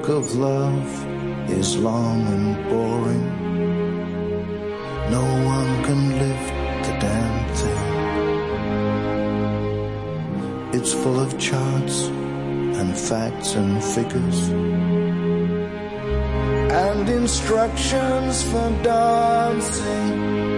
book of love is long and boring. No one can lift the damn thing. It's full of charts and facts and figures and instructions for dancing.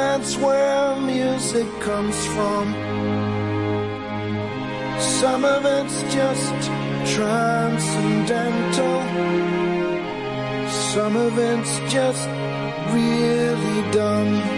That's where music comes from some of it's just transcendental. Some of it's just really dumb.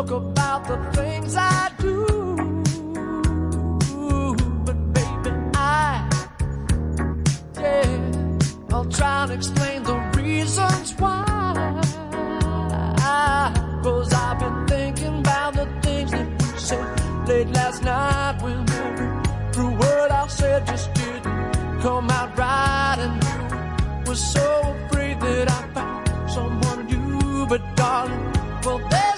Talk about the things I do. But baby, I, yeah, I'll try and explain the reasons why. Cause I've been thinking about the things that we said late last night when never through word I said just didn't come out right. And you were so afraid that I found someone new, but darling, well, there.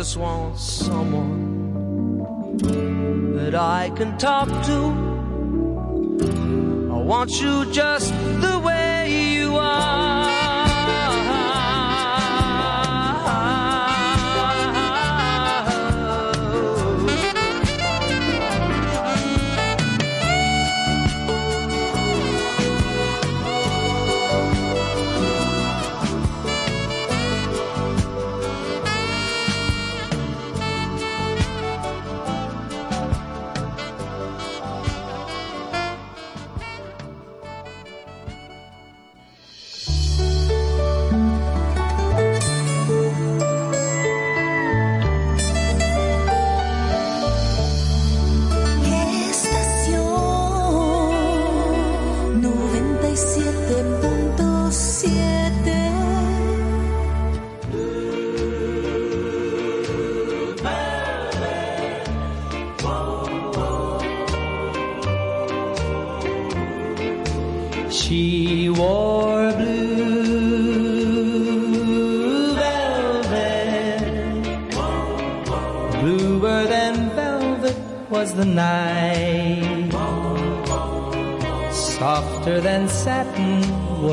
just want someone that I can talk to. I want you just the way you are.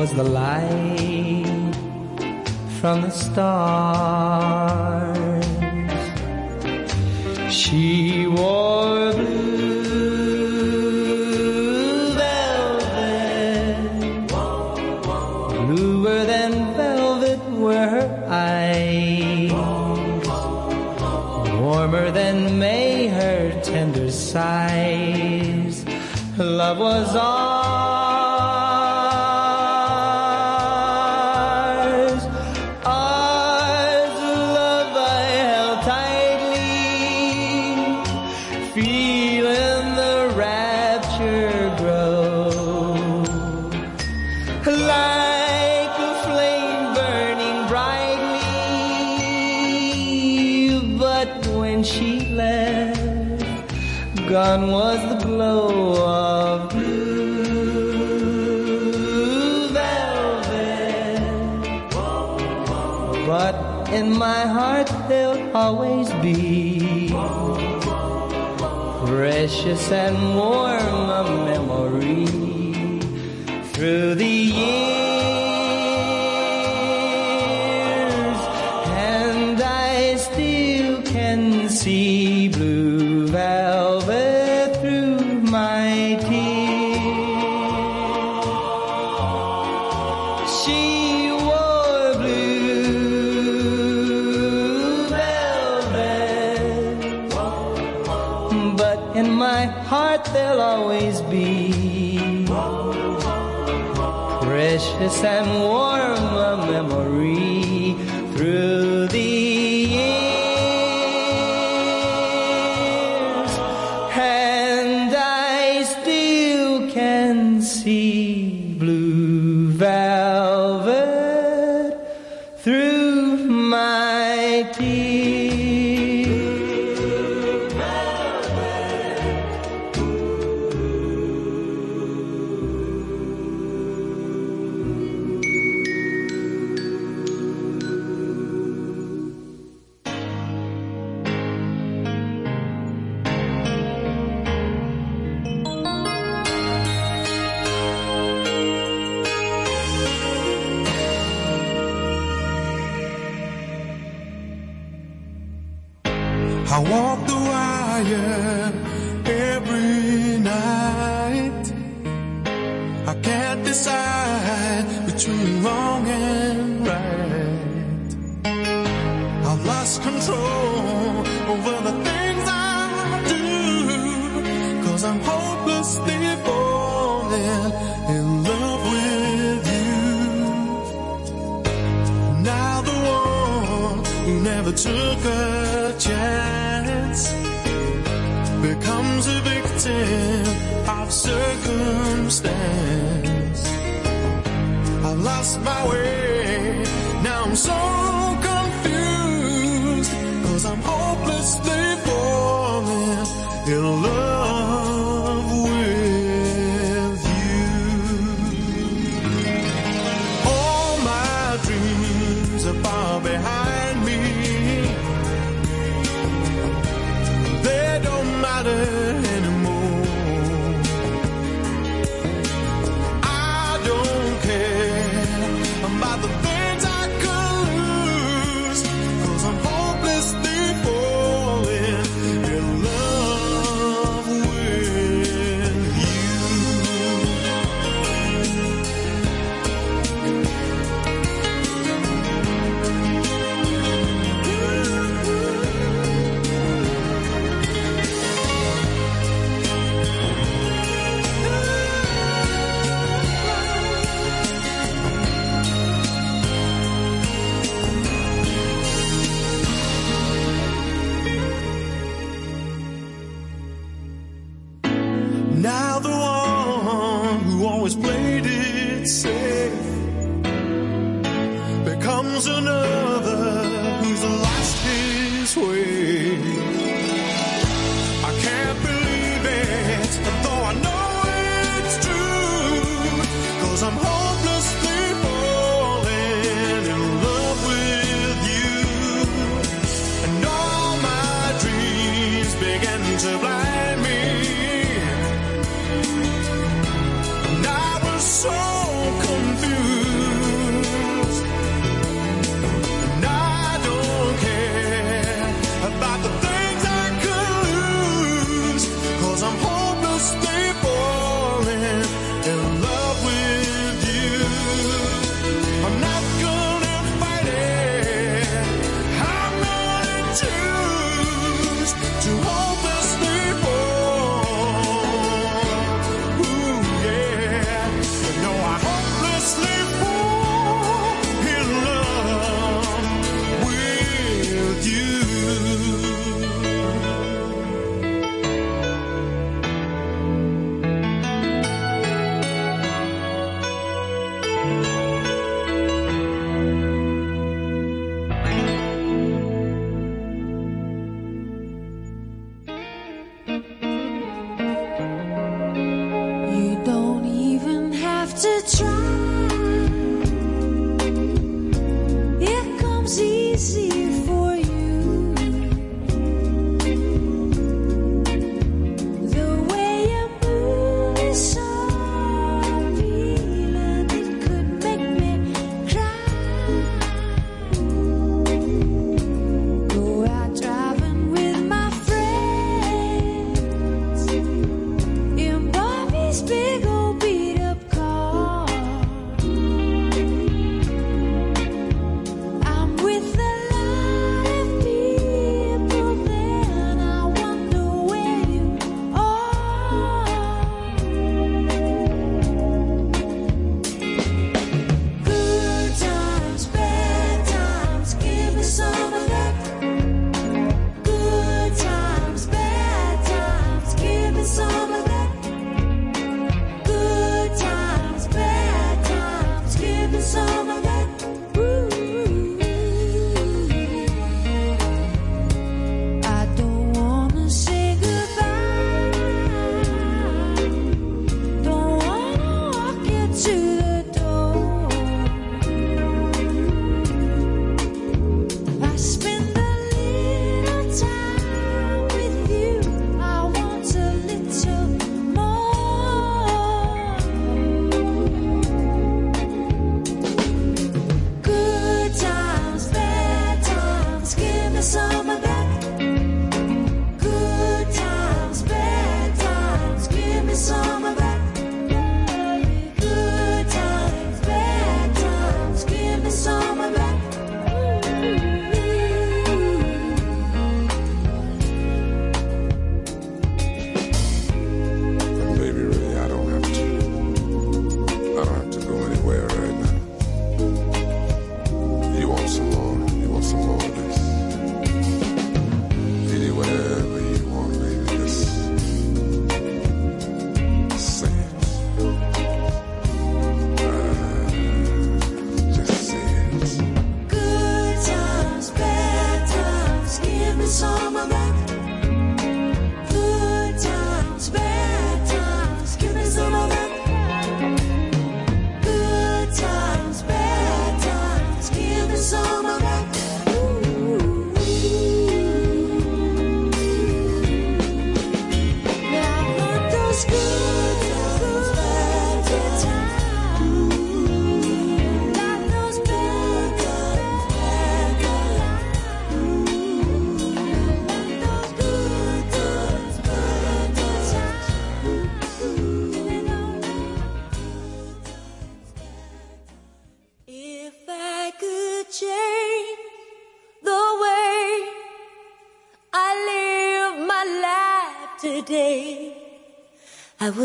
was the light from the stars.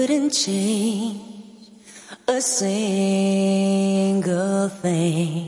Wouldn't change a single thing.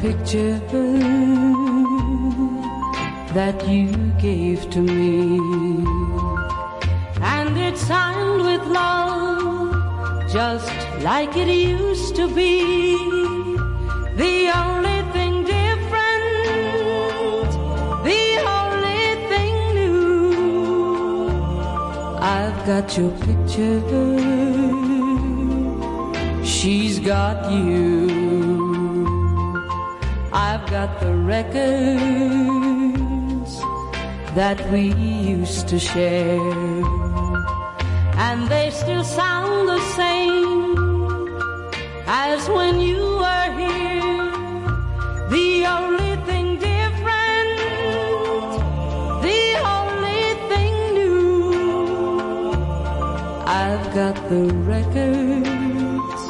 Picture that you gave to me, and it's signed with love, just like it used to be. The only thing different, the only thing new. I've got your picture, she's got you. Got the records that we used to share, and they still sound the same as when you were here. The only thing different, the only thing new. I've got the records,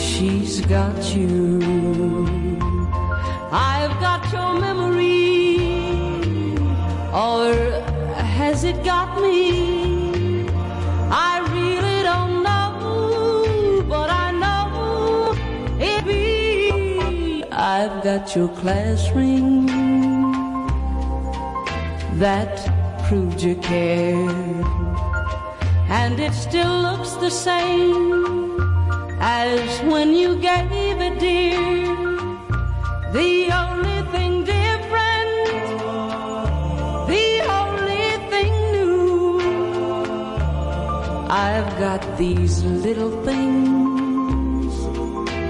she's got you. I've got your class ring that proved you cared, and it still looks the same as when you gave it, dear. The only thing different, the only thing new. I've got these little things,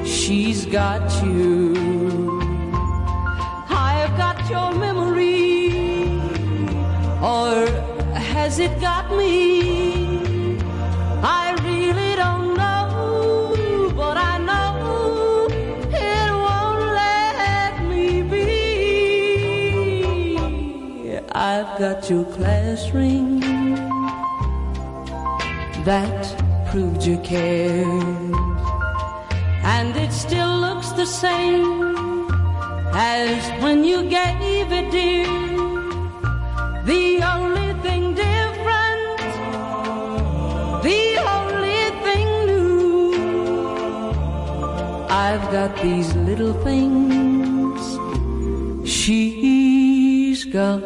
she's got you. Has it got me? I really don't know, but I know it won't let me be. I've got your class ring that proved you cared, and it still looks the same as when you gave got these little things, she's got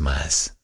más.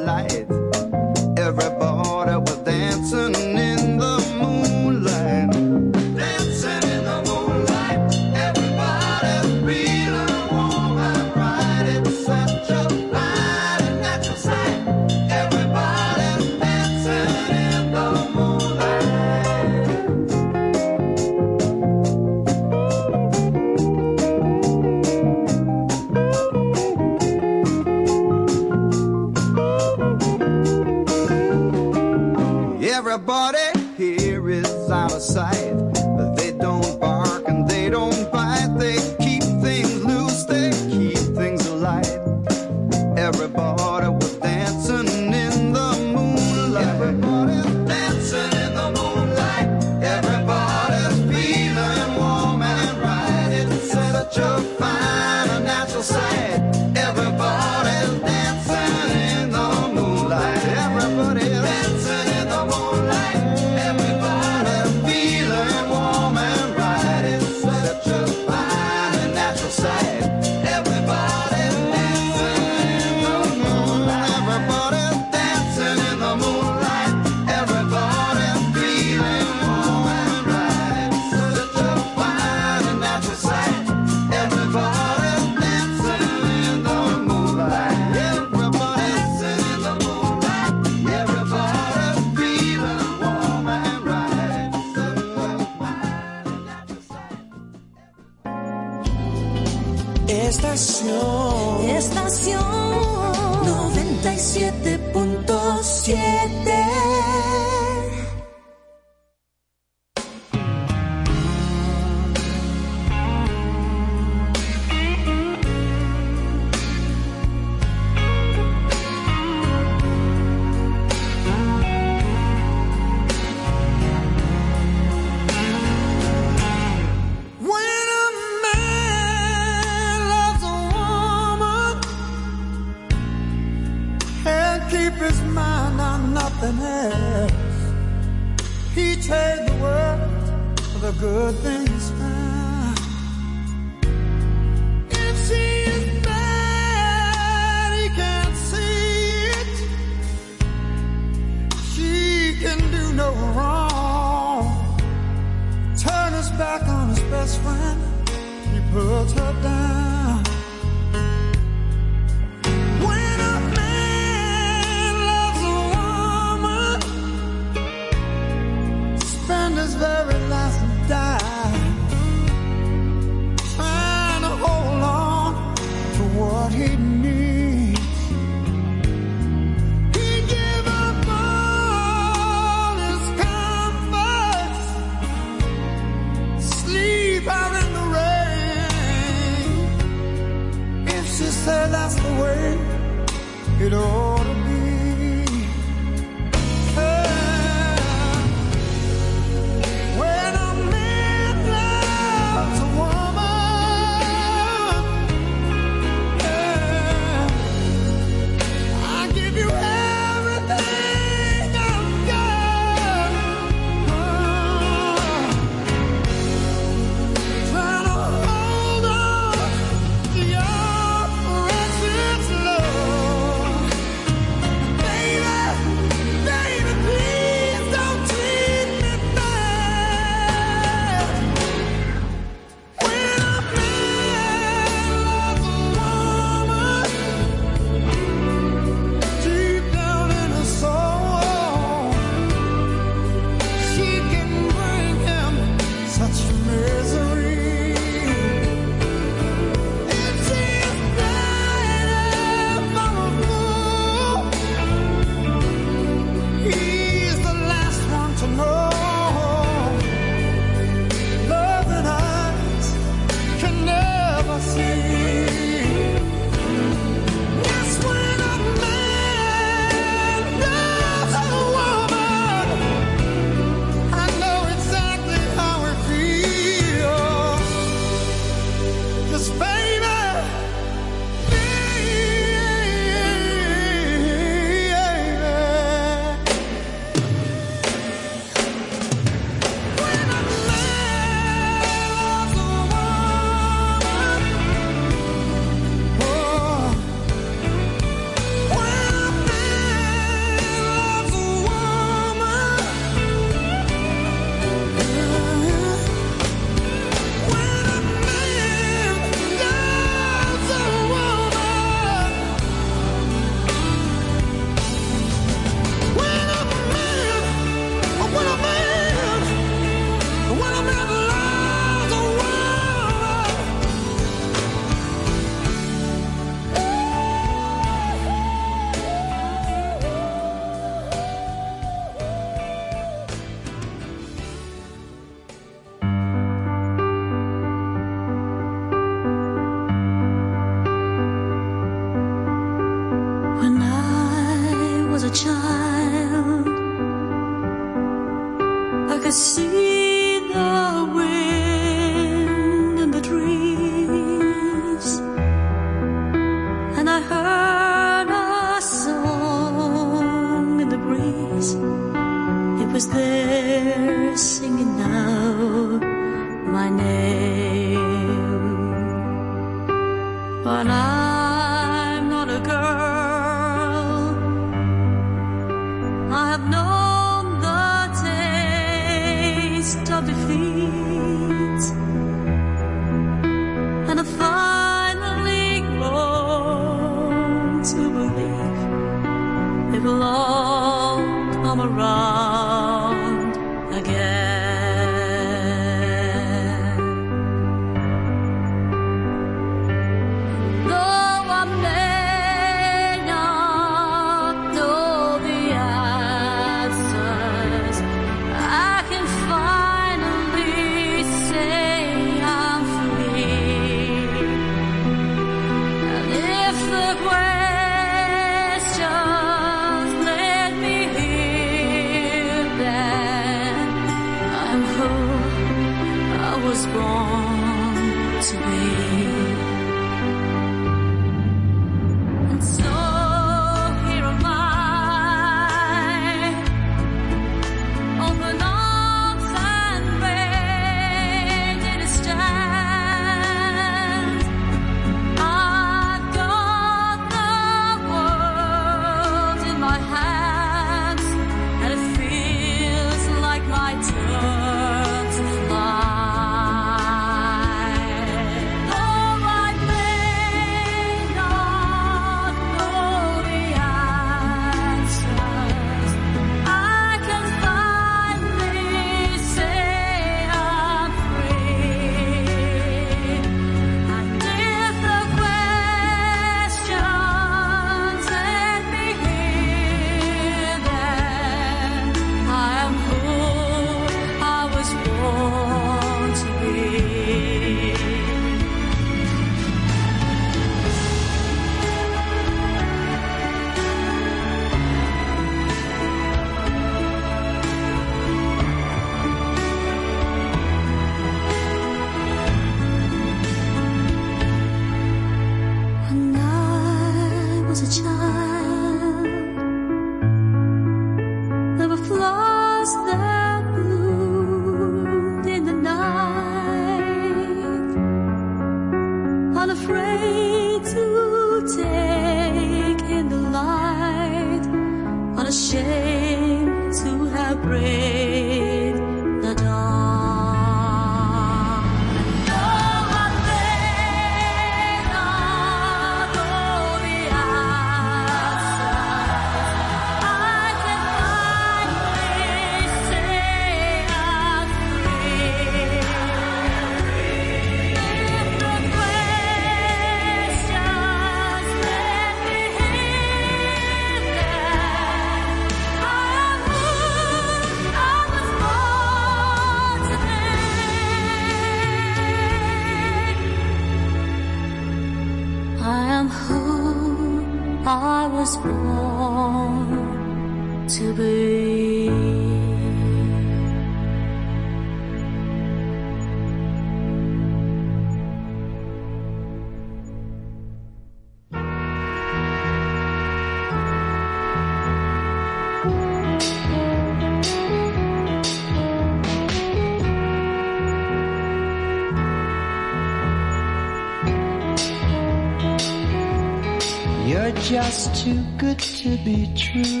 Be true.